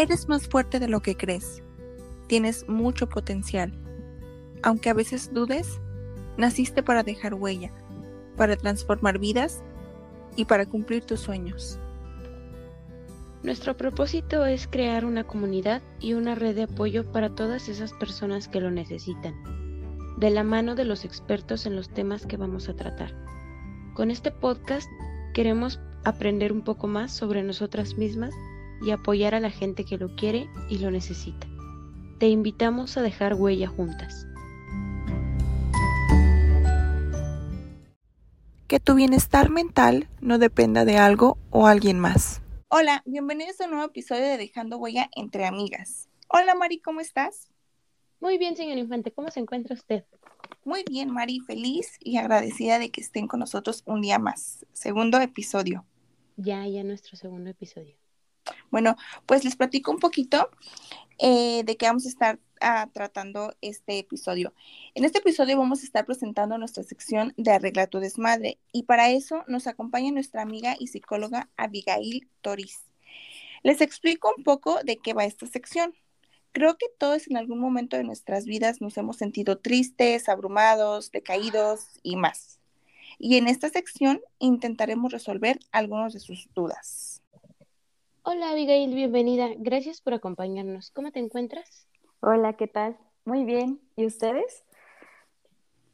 Eres más fuerte de lo que crees. Tienes mucho potencial. Aunque a veces dudes, naciste para dejar huella, para transformar vidas y para cumplir tus sueños. Nuestro propósito es crear una comunidad y una red de apoyo para todas esas personas que lo necesitan, de la mano de los expertos en los temas que vamos a tratar. Con este podcast queremos aprender un poco más sobre nosotras mismas y apoyar a la gente que lo quiere y lo necesita. Te invitamos a dejar huella juntas. Que tu bienestar mental no dependa de algo o alguien más. Hola, bienvenidos a un nuevo episodio de Dejando Huella entre Amigas. Hola Mari, ¿cómo estás? Muy bien, señor Infante, ¿cómo se encuentra usted? Muy bien, Mari, feliz y agradecida de que estén con nosotros un día más. Segundo episodio. Ya, ya nuestro segundo episodio. Bueno, pues les platico un poquito eh, de qué vamos a estar ah, tratando este episodio. En este episodio vamos a estar presentando nuestra sección de Arregla tu desmadre y para eso nos acompaña nuestra amiga y psicóloga Abigail Toris. Les explico un poco de qué va esta sección. Creo que todos en algún momento de nuestras vidas nos hemos sentido tristes, abrumados, decaídos y más. Y en esta sección intentaremos resolver algunas de sus dudas. Hola Abigail, bienvenida. Gracias por acompañarnos. ¿Cómo te encuentras? Hola, ¿qué tal? Muy bien. ¿Y ustedes?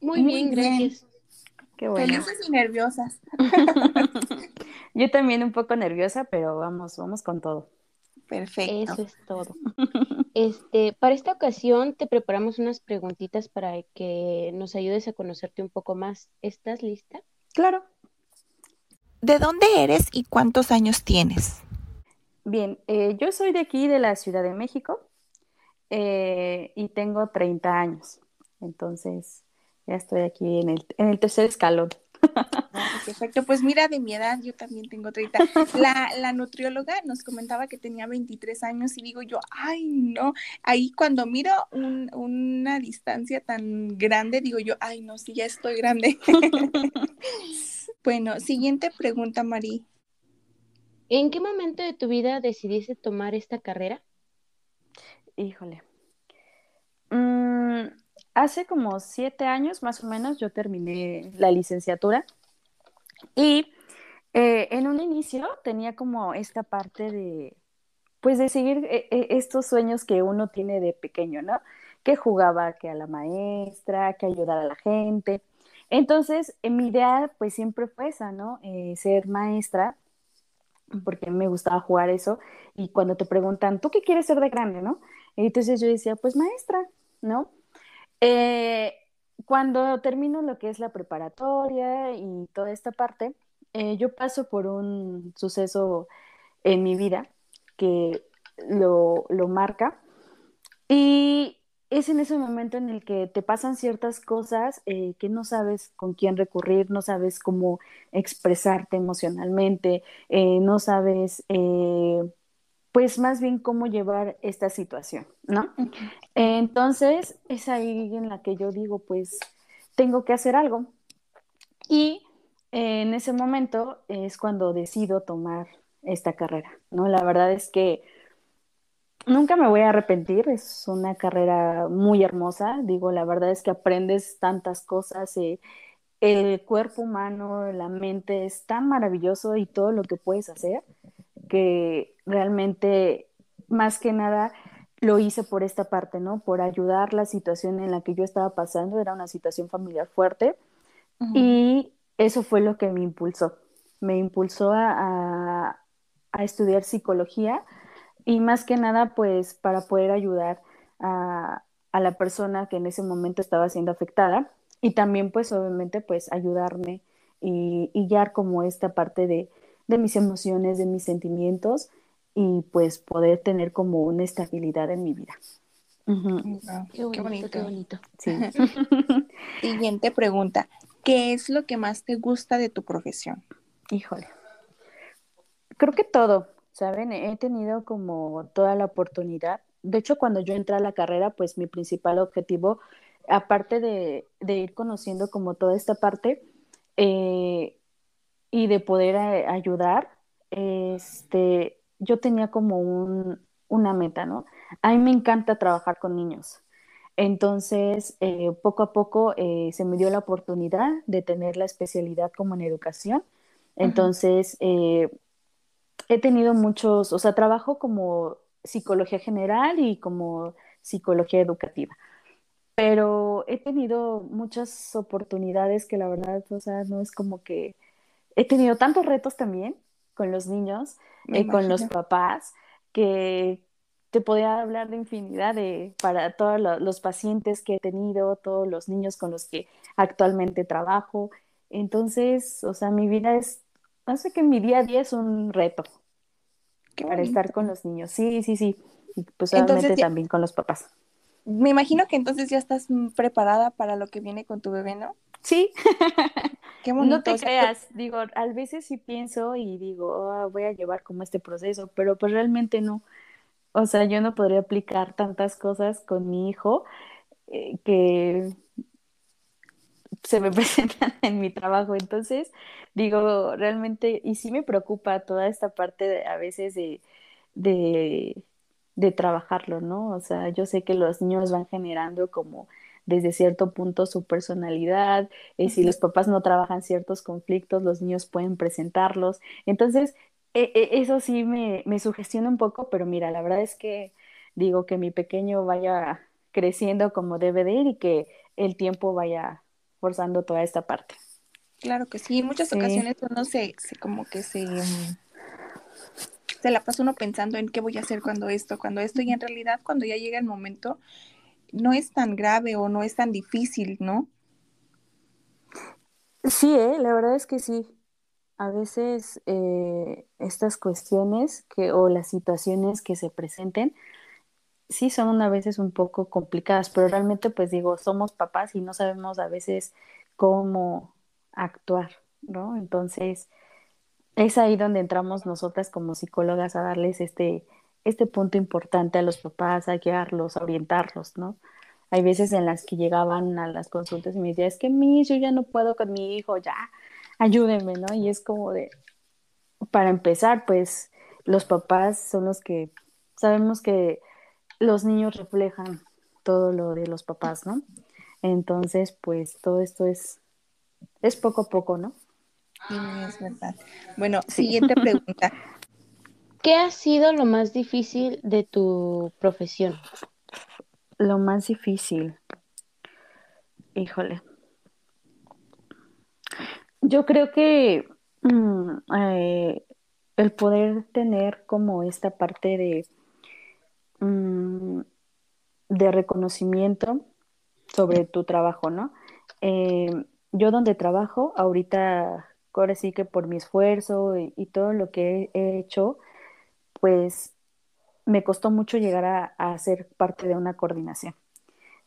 Muy, bien, gracias. Qué bueno. Felices y nerviosas. Yo también un poco nerviosa, pero vamos, vamos con todo. Perfecto. Eso es todo. Este, para esta ocasión te preparamos unas preguntitas para que nos ayudes a conocerte un poco más. ¿Estás lista? Claro. ¿De dónde eres y cuántos años tienes? Bien, eh, yo soy de aquí, de la Ciudad de México, eh, y tengo 30 años. Entonces, ya estoy aquí en el, en el tercer escalón. Ah, perfecto, pues mira, de mi edad yo también tengo 30. La, la nutrióloga nos comentaba que tenía 23 años y digo yo, ay no, ahí cuando miro una distancia tan grande, digo yo, ay no, sí, ya estoy grande. bueno, siguiente pregunta, Marí. ¿En qué momento de tu vida decidiste tomar esta carrera? Híjole. Mm, hace como siete años más o menos yo terminé la licenciatura y eh, en un inicio tenía como esta parte de, pues de seguir eh, eh, estos sueños que uno tiene de pequeño, ¿no? Que jugaba que a la maestra, que ayudar a la gente. Entonces, mi idea pues siempre fue esa, ¿no? ser maestra porque me gustaba jugar eso, y cuando te preguntan, ¿tú qué quieres ser de grande, no? entonces yo decía, pues maestra, ¿no? Eh, cuando termino lo que es la preparatoria y toda esta parte, eh, yo paso por un suceso en mi vida que lo, lo marca y es en ese momento en el que te pasan ciertas cosas eh, que no sabes con quién recurrir, no sabes cómo expresarte emocionalmente, eh, no sabes, eh, pues más bien cómo llevar esta situación, ¿no? Entonces es ahí en la que yo digo, pues tengo que hacer algo. Y en ese momento es cuando decido tomar esta carrera, ¿no? La verdad es que Nunca me voy a arrepentir, es una carrera muy hermosa, digo, la verdad es que aprendes tantas cosas, eh, el cuerpo humano, la mente es tan maravilloso y todo lo que puedes hacer, que realmente, más que nada, lo hice por esta parte, ¿no? Por ayudar la situación en la que yo estaba pasando, era una situación familiar fuerte, y eso fue lo que me impulsó, me impulsó a, a estudiar psicología, y más que nada, pues para poder ayudar a, la persona que en ese momento estaba siendo afectada y también pues obviamente pues ayudarme y, y guiar como esta parte de, mis emociones, de mis sentimientos y pues poder tener como una estabilidad en mi vida. qué, bonito, qué bonito. Siguiente pregunta. ¿Qué es lo que más te gusta de tu profesión? Híjole. Creo que todo. ¿Saben? He tenido como toda la oportunidad. De hecho, cuando yo entré a la carrera, pues mi principal objetivo, aparte de, ir conociendo como toda esta parte eh, y de poder eh, ayudar, este, yo tenía como un, una meta, ¿no? A mí me encanta trabajar con niños. Entonces, eh, poco a poco eh, se me dio la oportunidad de tener la especialidad como en educación. Entonces, eh, he tenido muchos, o sea, trabajo como psicología general y como psicología educativa. Pero he tenido muchas oportunidades que la verdad, o sea, no es como que he tenido tantos retos también con los niños, con los papás, que, te podía hablar de infinidad de para todos los pacientes que he tenido, todos los niños con los que actualmente trabajo. Entonces, o sea, mi vida es, hace que mi día a día es un reto para estar con los niños. Sí, sí, sí. Y pues obviamente también con los papás. Me imagino que entonces ya estás preparada para lo que viene con tu bebé, ¿no? Sí. Qué bonito. No te creas, digo, a veces sí pienso y digo, ah, voy a llevar como este proceso, pero pues realmente no. O sea, yo no podría aplicar tantas cosas con mi hijo eh, que se me presentan en mi trabajo. Entonces, digo, realmente, y sí me preocupa toda esta parte de, a veces de, de, de trabajarlo, ¿no? O sea, yo sé que los niños van generando como desde cierto punto su personalidad, y eh, si los papás no trabajan ciertos conflictos, los niños pueden presentarlos. Entonces, e, e, eso sí me, me sugestiona un poco, pero mira, la verdad es que digo que mi pequeño vaya creciendo como debe de ir y que el tiempo vaya forzando toda esta parte. Claro que sí, en muchas ocasiones uno se, se como que se, se la pasa uno pensando en qué voy a hacer cuando esto, cuando esto, y en realidad cuando ya llega el momento, no es tan grave o no es tan difícil, ¿no? Sí, ¿eh? la verdad es que sí a veces eh, estas cuestiones que, o las situaciones que se presenten, sí son a veces un poco complicadas, pero realmente pues digo, somos papás y no sabemos a veces cómo actuar, ¿no? Entonces, es ahí donde entramos nosotras como psicólogas a darles este, este punto importante a los papás, a guiarlos, a orientarlos, ¿no? Hay veces en las que llegaban a las consultas y me decían, es que mi, yo ya no puedo con mi hijo, ya, ayúdenme, ¿no? Y es como de, para empezar, pues los papás son los que sabemos que los niños reflejan todo lo de los papás, ¿no? Entonces, pues todo esto es, es poco a poco, ¿no? Sí, es verdad. Bueno, siguiente pregunta. ¿Qué ha sido lo más difícil de tu profesión? Lo más difícil. Híjole. Yo creo que mm, eh, el poder tener como esta parte de, mm, de reconocimiento sobre tu trabajo, ¿no? Eh, yo donde trabajo, ahorita, ahora sí que por mi esfuerzo y, todo lo que he, hecho, pues me costó mucho llegar a, a ser parte de una coordinación.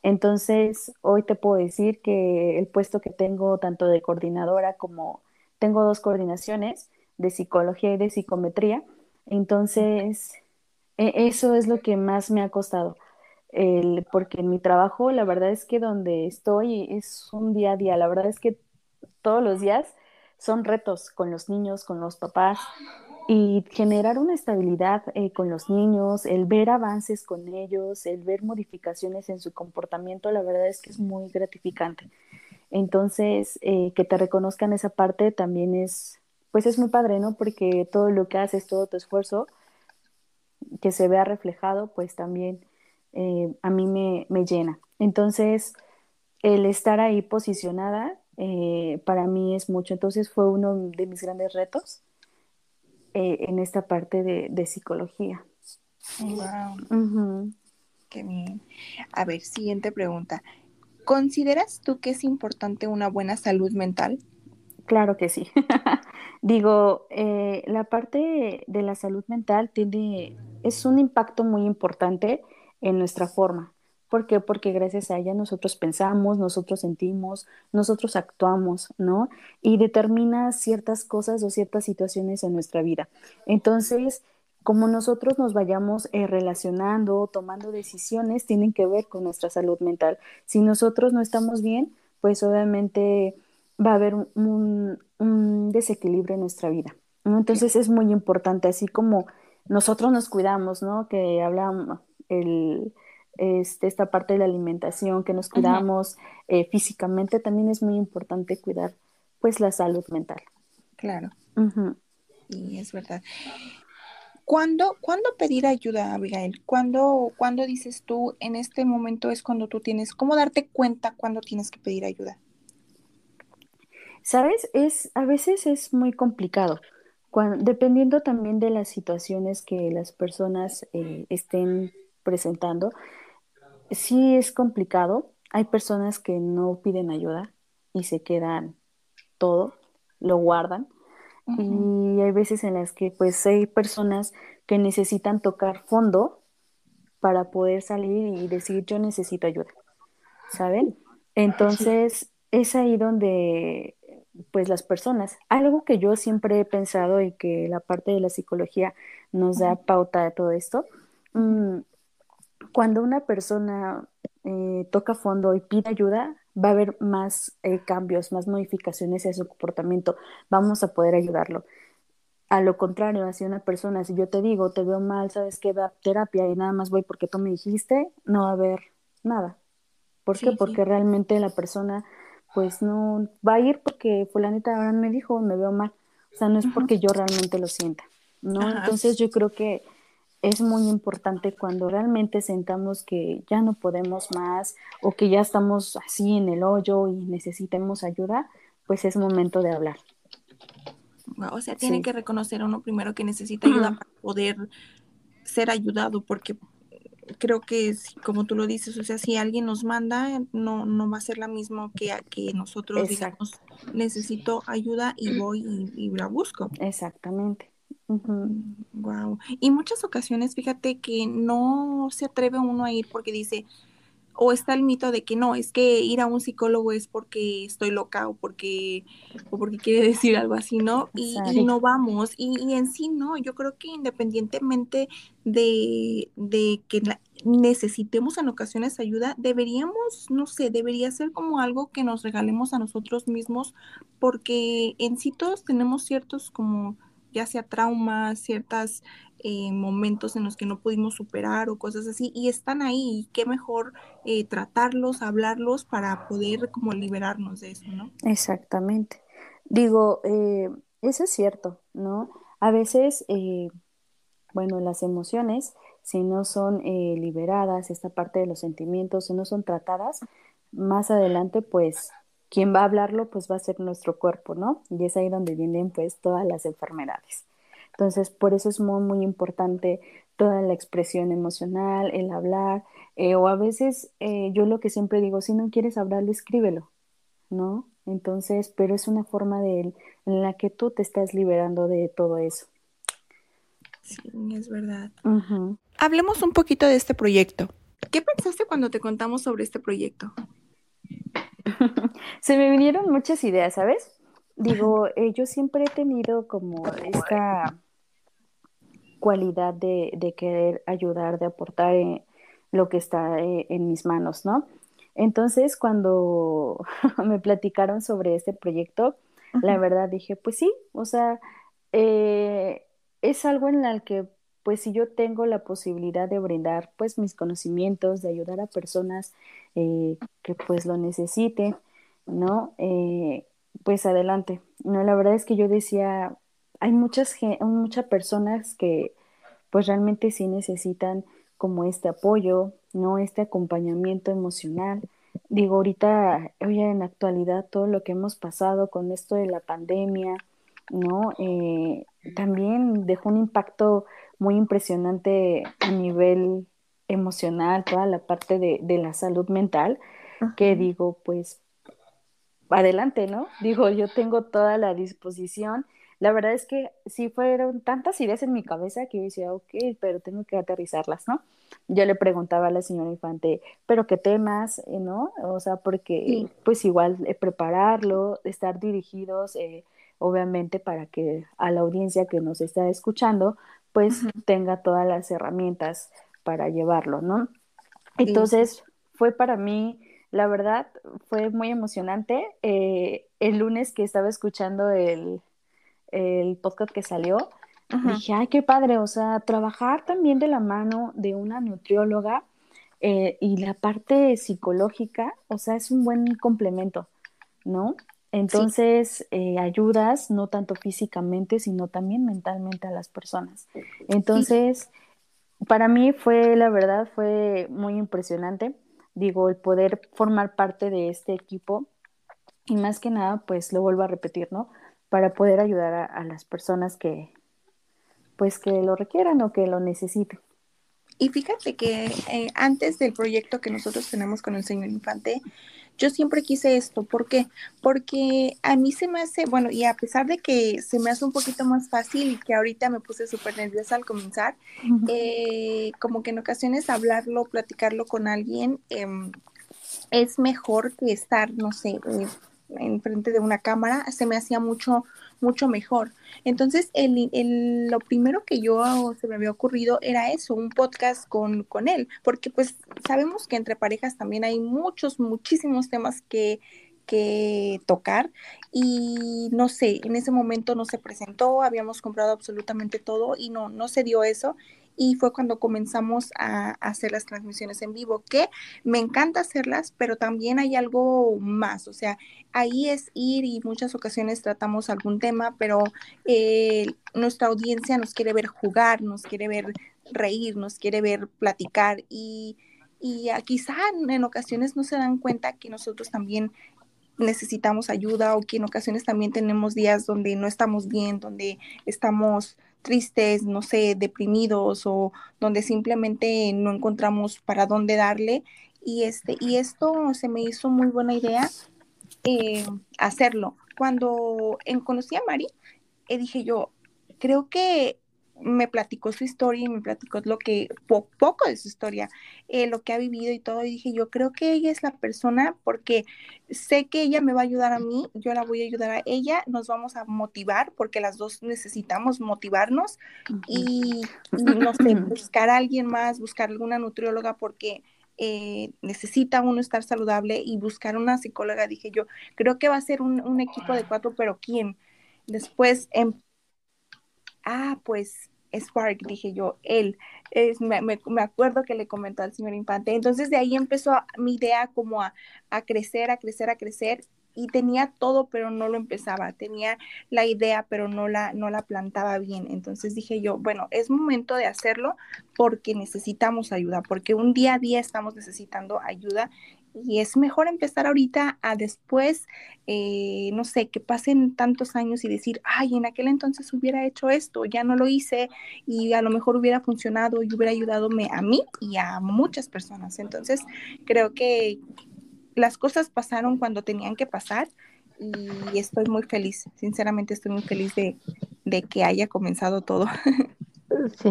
Entonces, hoy te puedo decir que el puesto que tengo, tanto de coordinadora como tengo dos coordinaciones de psicología y de psicometría, entonces eso es lo que más me ha costado, porque en mi trabajo la verdad es que donde estoy es un día a día, la verdad es que todos los días son retos con los niños, con los papás, y generar una estabilidad eh, con los niños, el ver avances con ellos, el ver modificaciones en su comportamiento, la verdad es que es muy gratificante. Entonces, eh, que te reconozcan esa parte también es, pues es muy padre, ¿no? Porque todo lo que haces, todo tu esfuerzo, que se vea reflejado, pues también eh, a mí me, me, llena. Entonces, el estar ahí posicionada para mí es mucho. Entonces, fue uno de mis grandes retos eh, en esta parte de, psicología. Wow. Qué bien. A ver, siguiente pregunta. ¿Consideras tú que es importante una buena salud mental? Claro que sí. Digo, eh, la parte de la salud mental tiene, es un impacto muy importante en nuestra forma. ¿Por qué? Porque gracias a ella nosotros pensamos, nosotros sentimos, nosotros actuamos, ¿no? Y determina ciertas cosas o ciertas situaciones en nuestra vida. Entonces, como nosotros nos vayamos eh, relacionando, tomando decisiones, tienen que ver con nuestra salud mental. Si nosotros no estamos bien, pues obviamente va a haber un, desequilibrio en nuestra vida. Entonces es muy importante, así como nosotros nos cuidamos, ¿no? Que hablamos el, este, esta parte de la alimentación, que nos cuidamos eh, físicamente, también es muy importante cuidar pues la salud mental. Claro. Y es verdad. ¿Cuándo, ¿Cuándo, pedir ayuda, Abigail? ¿Cuándo, ¿Cuándo dices tú, en este momento es cuando tú tienes, cómo darte cuenta cuando tienes que pedir ayuda? Sabes, es, a veces es muy complicado, dependiendo también de las situaciones que las personas eh, estén presentando. Sí es complicado, hay personas que no piden ayuda y se quedan todo, lo guardan y hay veces en las que pues hay personas que necesitan tocar fondo para poder salir y decir yo necesito ayuda, ¿saben? Entonces es ahí donde pues las personas, algo que yo siempre he pensado y que la parte de la psicología nos da pauta de todo esto, mm, cuando una persona eh, toca fondo y pide ayuda, va a haber más eh, cambios, más modificaciones en su comportamiento, vamos a poder ayudarlo. A lo contrario, si una persona, si yo te digo, te veo mal, sabes que va a terapia y nada más voy porque tú me dijiste, no va a haber nada. ¿Por qué? Porque realmente la persona, pues no va a ir porque fulanita ahora me dijo, me veo mal. O sea, no es porque yo realmente lo sienta, ¿no? Entonces yo creo que es muy importante cuando realmente sentamos que ya no podemos más o que ya estamos así en el hoyo y necesitemos ayuda, pues es momento de hablar. O sea, tiene que reconocer uno primero que necesita ayuda para poder ser ayudado, porque creo que como tú lo dices, o sea, si alguien nos manda, no, no va a ser la misma que, que nosotros digamos, necesito ayuda y voy y la busco. Exactamente. Wow. Y muchas ocasiones, fíjate que no se atreve uno a ir porque dice, o está el mito de que no, es que ir a un psicólogo es porque estoy loca o porque, o porque quiere decir algo así, ¿no? Y, no vamos. Y, en sí, no, yo creo que independientemente de, de que necesitemos en ocasiones ayuda, deberíamos, no sé, debería ser como algo que nos regalemos a nosotros mismos, porque en sí todos tenemos ciertos como ya sea traumas, ciertos eh, momentos en los que no pudimos superar o cosas así, y están ahí, y qué mejor eh, tratarlos, hablarlos para poder como liberarnos de eso, ¿no? Exactamente. Digo, eh, eso es cierto, ¿no? A veces, bueno, las emociones, si no son liberadas, esta parte de los sentimientos, si no son tratadas, más adelante, pues quien va a hablarlo pues va a ser nuestro cuerpo, ¿no? Y es ahí donde vienen pues todas las enfermedades. Entonces, por eso es muy, muy importante toda la expresión emocional, el hablar, eh, o a veces eh, yo lo que siempre digo, si no quieres hablarlo, escríbelo, ¿no? Entonces, pero es una forma de en la que tú te estás liberando de todo eso. Sí, es verdad. Hablemos un poquito de este proyecto. ¿Qué pensaste cuando te contamos sobre este proyecto? Se me vinieron muchas ideas, ¿sabes? Digo, eh, yo siempre he tenido como esta cualidad de, de querer ayudar, de aportar en lo que está eh, en mis manos, ¿no? Entonces, cuando me platicaron sobre este proyecto, la verdad dije, pues sí, o sea, eh, es algo en el que, pues si yo tengo la posibilidad de brindar, pues mis conocimientos, de ayudar a personas que pues lo necesiten, ¿no? Eh, pues adelante. No, la verdad es que yo decía, hay muchas, muchas personas que pues realmente sí necesitan como este apoyo, ¿no? Este acompañamiento emocional. Digo, ahorita, hoy en la actualidad, todo lo que hemos pasado con esto de la pandemia, ¿no? Eh, también dejó un impacto muy impresionante a nivel emocional, toda la parte de, de la salud mental, que digo, pues adelante, ¿no? Digo, yo tengo toda la disposición. La verdad es que sí fueron tantas ideas en mi cabeza que yo decía, ok, pero tengo que aterrizarlas, ¿no? Yo le preguntaba a la señora Infante, pero qué temas, eh, ¿no? O sea, porque pues igual eh, prepararlo, estar dirigidos, eh, obviamente, para que a la audiencia que nos está escuchando, pues tenga todas las herramientas para llevarlo, ¿no? Entonces, fue para mí la verdad fue muy emocionante. Eh, el lunes que estaba escuchando el, podcast que salió, Dije, ay, qué padre, o sea, trabajar también de la mano de una nutrióloga eh, y la parte psicológica, o sea, es un buen complemento, ¿no? Entonces, eh, ayudas no tanto físicamente, sino también mentalmente a las personas. Entonces, para mí fue, la verdad, fue muy impresionante, digo, el poder formar parte de este equipo y más que nada, pues lo vuelvo a repetir, ¿no? Para poder ayudar a las personas que, pues que lo requieran o que lo necesiten. Y fíjate que eh, antes del proyecto que nosotros tenemos con el señor Infante, yo siempre quise esto. ¿Por qué? Porque a mí se me hace, bueno, y a pesar de que se me hace un poquito más fácil y que ahorita me puse súper nerviosa al comenzar, eh, como que en ocasiones hablarlo, platicarlo con alguien em, es mejor que estar, no sé, eh, en frente de una cámara, se me hacía mucho, mucho mejor. Entonces, el, lo primero que yo se me había ocurrido era eso, un podcast con, con él, porque pues sabemos que entre parejas también hay muchos, muchísimos temas que, que tocar y no sé, en ese momento no se presentó, habíamos comprado absolutamente todo y no, no se dio eso y fue cuando comenzamos a, hacer las transmisiones en vivo, que me encanta hacerlas, pero también hay algo más, o sea, ahí es ir y muchas ocasiones tratamos algún tema, pero eh, nuestra audiencia nos quiere ver jugar, nos quiere ver reír, nos quiere ver platicar y, y quizá en ocasiones no se dan cuenta que nosotros también necesitamos ayuda o que en ocasiones también tenemos días donde no estamos bien, donde estamos tristes, no sé, deprimidos o donde simplemente no encontramos para dónde darle. Y, este, y esto se me hizo muy buena idea eh, hacerlo. Cuando en, conocí a Mari, eh, dije yo, creo que me platicó su historia y me platicó lo que, poco de su historia, eh, lo que ha vivido y todo. Y dije, yo creo que ella es la persona porque sé que ella me va a ayudar a mí, yo la voy a ayudar a ella, nos vamos a motivar porque las dos necesitamos motivarnos y, no sé, buscar a alguien más, buscar alguna nutrióloga porque... Eh, necesita uno estar saludable y buscar una psicóloga, dije yo, creo que va a ser un, un equipo de cuatro, pero ¿quién? Después, en ah, pues Spark, dije yo, él. Es, me, acuerdo que le comentó al señor Infante. Entonces de ahí empezó mi idea como a, crecer, a crecer, a crecer. Y tenía todo, pero no lo empezaba. Tenía la idea, pero no la, no la plantaba bien. Entonces dije yo, bueno, es momento de hacerlo porque necesitamos ayuda, porque un día a día estamos necesitando ayuda y es mejor empezar ahorita a después, eh, no sé, que pasen tantos años y decir, ay, en aquel entonces hubiera hecho esto, ya no lo hice y a lo mejor hubiera funcionado y hubiera ayudado a mí y a muchas personas. Entonces, creo que las cosas pasaron cuando tenían que pasar y estoy muy feliz, sinceramente estoy muy feliz de, de que haya comenzado todo. Sí,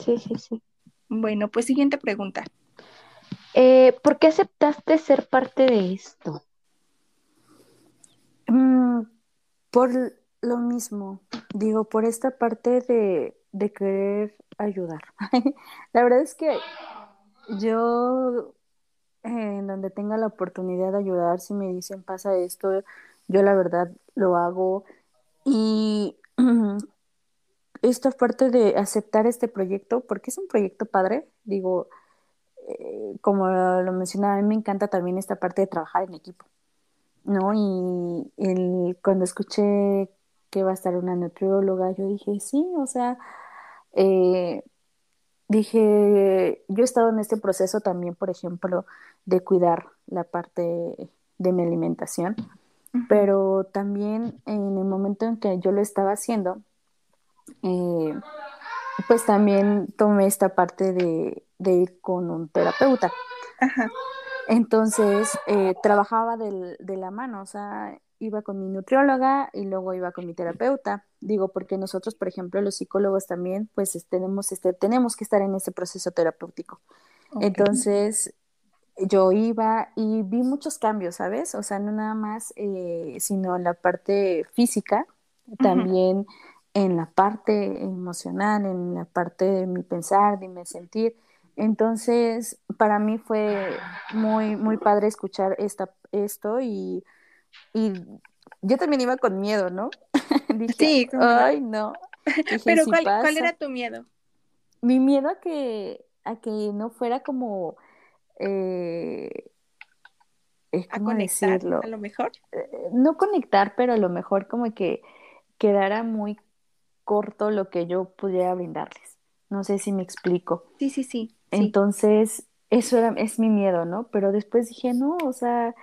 sí, sí, sí. Bueno, pues siguiente pregunta. Eh, ¿Por qué aceptaste ser parte de esto? Mm, por lo mismo, digo, por esta parte de, querer ayudar. la verdad es que yo, en donde tenga la oportunidad de ayudar, si me dicen pasa esto, yo la verdad lo hago. Y esta parte de aceptar este proyecto, porque es un proyecto padre, digo, eh, como lo mencionaba, a mí me encanta también esta parte de trabajar en equipo, ¿no? Y el, cuando escuché que va a estar una nutrióloga, yo dije, sí, o sea, eh, dije, yo he estado en este proceso también, por ejemplo, de cuidar la parte de mi alimentación, pero también en el momento en que yo lo estaba haciendo, eh, pues también tomé esta parte de, ir con un terapeuta. Entonces, eh, trabajaba de la mano, o sea, iba con mi nutrióloga y luego iba con mi terapeuta. Digo, porque nosotros, por ejemplo, los psicólogos también, pues tenemos, este, tenemos que estar en ese proceso terapéutico. Entonces, yo iba y vi muchos cambios, ¿sabes? O sea, no nada más, eh, sino en la parte física, también en la parte emocional, en la parte de mi pensar, de mi sentir. Entonces, para mí fue muy, muy padre escuchar esta, esto y, y yo también iba con miedo, ¿no? sí, ay, no. Pero ¿cuál, era tu miedo? Mi miedo a que, a que no fuera como... Eh, a conectar, a lo mejor. Eh, no conectar, pero a lo mejor como que quedara muy corto lo que yo pudiera brindarles. No sé si me explico. Sí, sí, sí. Entonces, eso era, es mi miedo, ¿no? Pero después dije, no, o sea,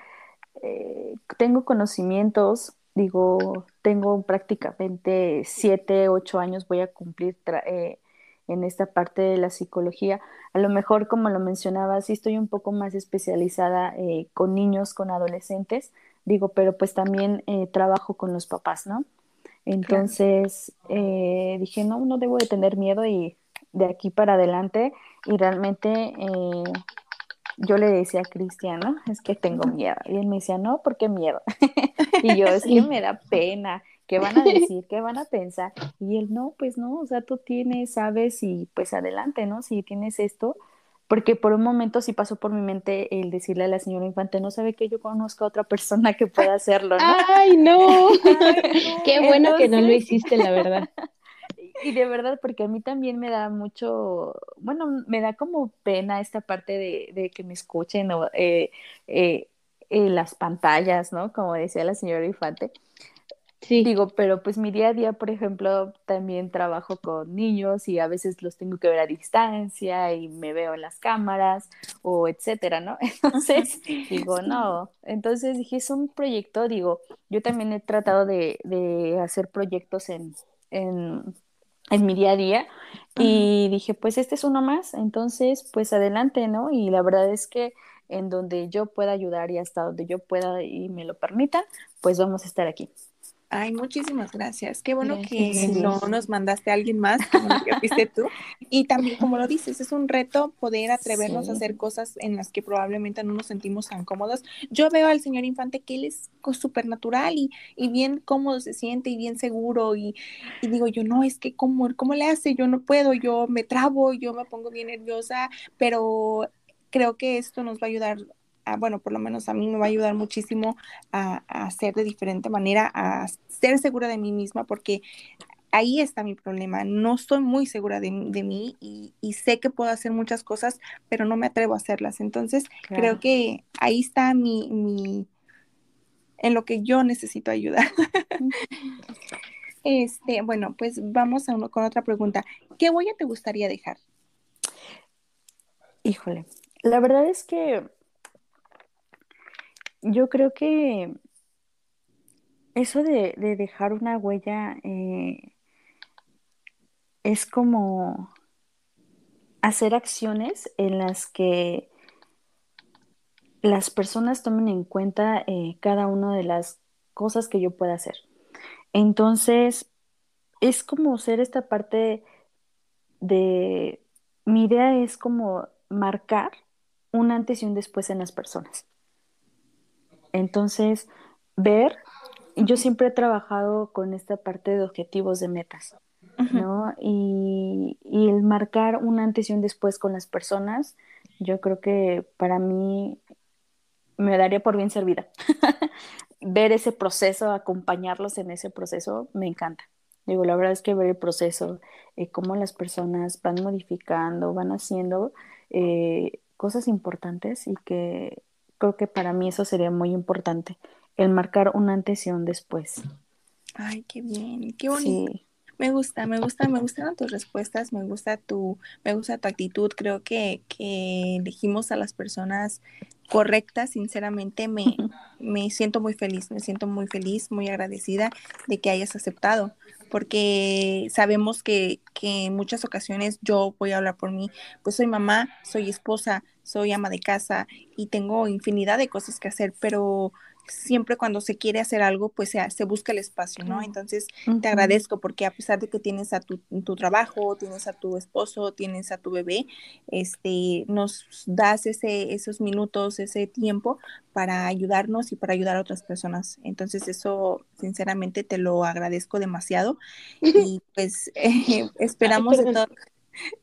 eh, tengo conocimientos, digo, tengo prácticamente siete, ocho años voy a cumplir eh, en esta parte de la psicología. A lo mejor, como lo mencionaba, sí estoy un poco más especializada eh, con niños, con adolescentes, digo, pero pues también trabajo con los papás, ¿no? Entonces dije, no, no debo de tener miedo y de aquí para adelante y realmente yo le decía a Cristian, ¿no? Es que tengo miedo. Y él me decía, no, ¿por qué miedo? y yo, es que me da pena. ¿Qué van a decir? ¿Qué van a pensar? Y él, no, pues no, o sea, tú tienes, sabes, y pues adelante, ¿no? Si tienes esto, porque por un momento sí pasó por mi mente el decirle a la señora Infante, no sabe que yo conozco a otra persona que pueda hacerlo, ¿no? ¡Ay, no! Qué bueno que no lo hiciste, la verdad. Y de verdad, porque a mí también me da mucho, bueno, me da como pena esta parte de, que me escuchen o eh, eh, eh, las pantallas, ¿no? Como decía la señora Infante. Sí. Digo, pero pues mi día a día, por ejemplo, también trabajo con niños y a veces los tengo que ver a distancia y me veo en las cámaras o etcétera, ¿no? Entonces, digo, no. Entonces dije, es un proyecto, digo, yo también he tratado de, de hacer proyectos en, en en mi día a día. Y dije, pues este es uno más, entonces pues adelante, ¿no? Y la verdad es que en donde yo pueda ayudar y hasta donde yo pueda y me lo permitan, pues vamos a estar aquí. Ay, muchísimas gracias. Qué bueno que no nos mandaste a alguien más, como que fuiste tú. Y también, como lo dices, es un reto poder atrevernos a hacer cosas en las que probablemente no nos sentimos tan cómodos. Yo veo al señor Infante que él es súper natural y, y, bien cómodo se siente y bien seguro. Y, y, digo yo, no, es que ¿cómo, ¿cómo le hace? Yo no puedo, yo me trabo, yo me pongo bien nerviosa, pero creo que esto nos va a ayudar bueno, por lo menos a mí me va a ayudar muchísimo a, hacer de diferente manera, a ser segura de mí misma, porque ahí está mi problema. No estoy muy segura de, mí y, sé que puedo hacer muchas cosas, pero no me atrevo a hacerlas. Entonces, creo que ahí está mi, mi, en lo que yo necesito ayuda. este, bueno, pues vamos a uno, con otra pregunta. ¿Qué huella te gustaría dejar? Híjole, la verdad es que yo creo que eso de, dejar una huella eh, es como hacer acciones en las que las personas tomen en cuenta eh, cada una de las cosas que yo pueda hacer. Entonces, es como ser esta parte de, mi idea es como marcar un antes y un después en las personas. Entonces, ver, yo siempre he trabajado con esta parte de objetivos de metas, ¿no? Y, el marcar un antes y un después con las personas, yo creo que para mí me daría por bien servida. ver ese proceso, acompañarlos en ese proceso, me encanta. Digo, la verdad es que ver el proceso, eh, cómo las personas van modificando, van haciendo eh, cosas importantes y que creo que para mí eso sería muy importante, el marcar un antes y un después. Ay, qué bien, qué bonito. Me gusta, me gusta, me gustan tus respuestas, me gusta tu, me gusta tu actitud. Creo que, que elegimos a las personas correctas, sinceramente me, me siento muy feliz, me siento muy feliz, muy agradecida de que hayas aceptado, porque sabemos que, que en muchas ocasiones yo voy a hablar por mí, pues soy mamá, soy esposa, soy ama de casa y tengo infinidad de cosas que hacer, pero siempre cuando se quiere hacer algo, pues se, se busca el espacio, ¿no? Entonces, te agradezco porque a pesar de que tienes a tu, tu, trabajo, tienes a tu esposo, tienes a tu bebé, este, nos das ese, esos minutos, ese tiempo para ayudarnos y para ayudar a otras personas. Entonces, eso, sinceramente, te lo agradezco demasiado y pues esperamos de todo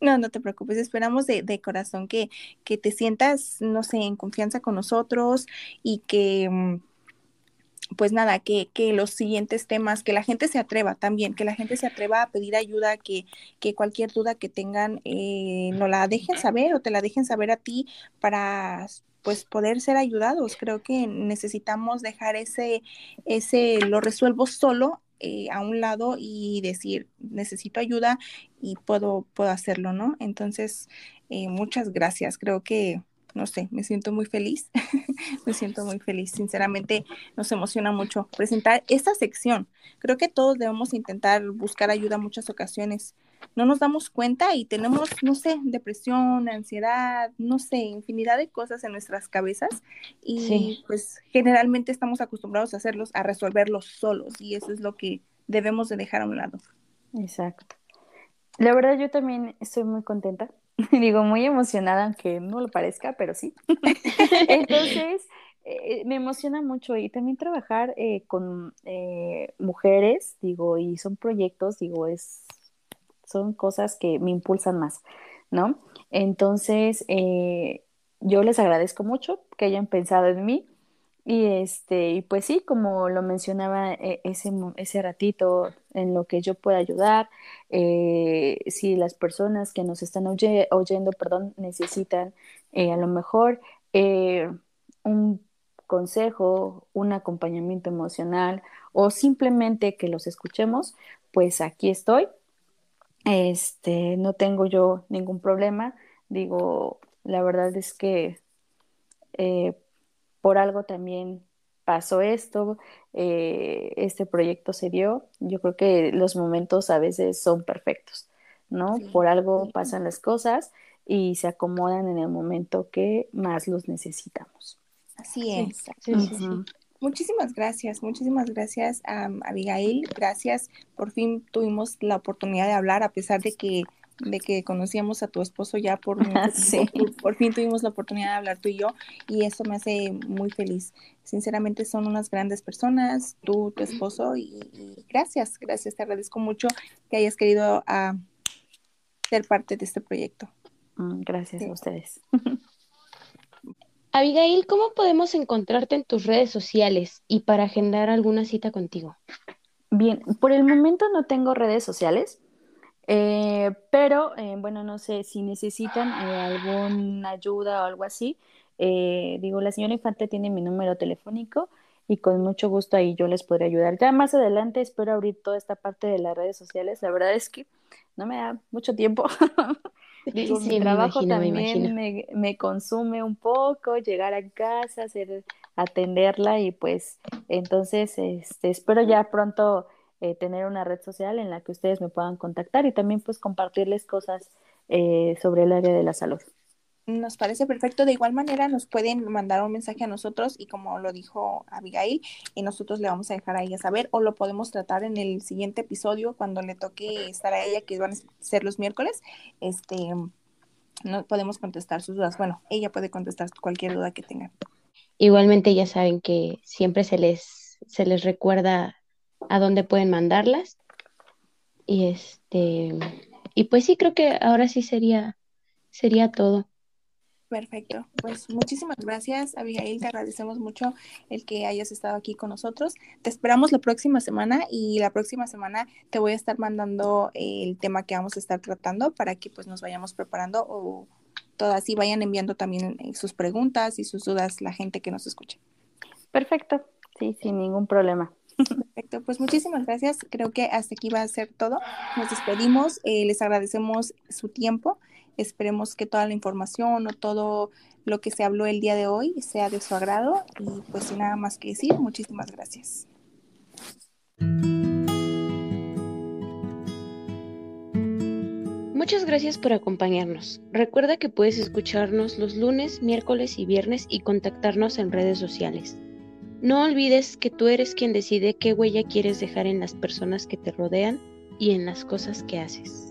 no, no te preocupes, esperamos de, de corazón que, que, te sientas, no sé, en confianza con nosotros y que, mm, pues nada, que, que, los siguientes temas, que la gente se atreva también, que la gente se atreva a pedir ayuda, que, que cualquier duda que tengan eh, no la dejen saber o te la dejen saber a ti para pues poder ser ayudados. Creo que necesitamos dejar ese, ese, lo resuelvo solo eh, a un lado y decir, necesito ayuda y puedo, puedo hacerlo, ¿no? Entonces, eh, muchas gracias. Creo que no sé, me siento muy feliz, me siento muy feliz. Sinceramente, nos emociona mucho presentar esta sección. Creo que todos debemos intentar buscar ayuda en muchas ocasiones. No nos damos cuenta y tenemos, no sé, depresión, ansiedad, no sé, infinidad de cosas en nuestras cabezas y pues generalmente estamos acostumbrados a hacerlos, a resolverlos solos y eso es lo que debemos de dejar a un lado. Exacto. La verdad yo también estoy muy contenta digo, muy emocionada, aunque no lo parezca, pero sí. Entonces, eh, me emociona mucho y también trabajar eh, con eh, mujeres, digo, y son proyectos, digo, es, son cosas que me impulsan más, ¿no? Entonces, yo les agradezco mucho que hayan pensado en mí y este, y pues sí, como lo mencionaba eh, ese, ese ratito, en lo que yo pueda ayudar, eh, si las personas que nos están oyendo, perdón, necesitan eh, a lo mejor un consejo, un acompañamiento emocional o simplemente que los escuchemos, pues aquí estoy. Este, no tengo yo ningún problema. Digo, la verdad es que por algo también pasó esto, eh, este proyecto se dio. Yo creo que los momentos a veces son perfectos, ¿no? por algo pasan las cosas y se acomodan en el momento que más los necesitamos. Así es. Muchísimas gracias, muchísimas gracias a Abigail. Gracias. Por fin tuvimos la oportunidad de hablar a pesar de que de que conocíamos a tu esposo ya por por, fin tuvimos la oportunidad de hablar tú y yo y eso me hace muy feliz. Sinceramente son unas grandes personas, tú, tu esposo y, gracias, gracias, te agradezco mucho que hayas querido uh, ser parte de este proyecto. Mm, gracias a ustedes. Abigail, ¿cómo podemos encontrarte en tus redes sociales y para agendar alguna cita contigo? Bien, por el momento no tengo redes sociales. Eh, pero, eh, bueno, no sé si necesitan eh, alguna ayuda o algo así. digo, la señora Infante tiene mi número telefónico y con mucho gusto ahí yo les podré ayudar. Ya más adelante espero abrir toda esta parte de las redes sociales. La verdad es que no me da mucho tiempo. digo, mi trabajo también me, me, consume un poco, llegar a casa, hacer, atenderla y pues entonces este, espero ya pronto eh, tener una red social en la que ustedes me puedan contactar y también pues compartirles cosas eh, sobre el área de la salud. Nos parece perfecto. De igual manera nos pueden mandar un mensaje a nosotros y como lo dijo Abigail, y nosotros le vamos a dejar a ella saber o lo podemos tratar en el siguiente episodio cuando le toque estar a ella, que van a ser los miércoles. Este, no podemos contestar sus dudas. Bueno, ella puede contestar cualquier duda que tengan. Igualmente ya saben que siempre se les, se les recuerda a dónde pueden mandarlas. Y este, y pues sí, creo que ahora sí sería, sería todo. Perfecto. Pues muchísimas gracias, Abigail. Te agradecemos mucho el que hayas estado aquí con nosotros. Te esperamos la próxima semana y la próxima semana te voy a estar mandando el tema que vamos a estar tratando para que pues nos vayamos preparando o todas y vayan enviando también eh, sus preguntas y sus dudas la gente que nos escucha. Perfecto. Sí, sin ningún problema. Perfecto, pues muchísimas gracias. Creo que hasta aquí va a ser todo. Nos despedimos, eh, les agradecemos su tiempo. Esperemos que toda la información o todo lo que se habló el día de hoy sea de su agrado y pues sin nada más que decir, muchísimas gracias. Muchas gracias por acompañarnos. Recuerda que puedes escucharnos los lunes, miércoles y viernes y contactarnos en redes sociales. No olvides que tú eres quien decide qué huella quieres dejar en las personas que te rodean y en las cosas que haces.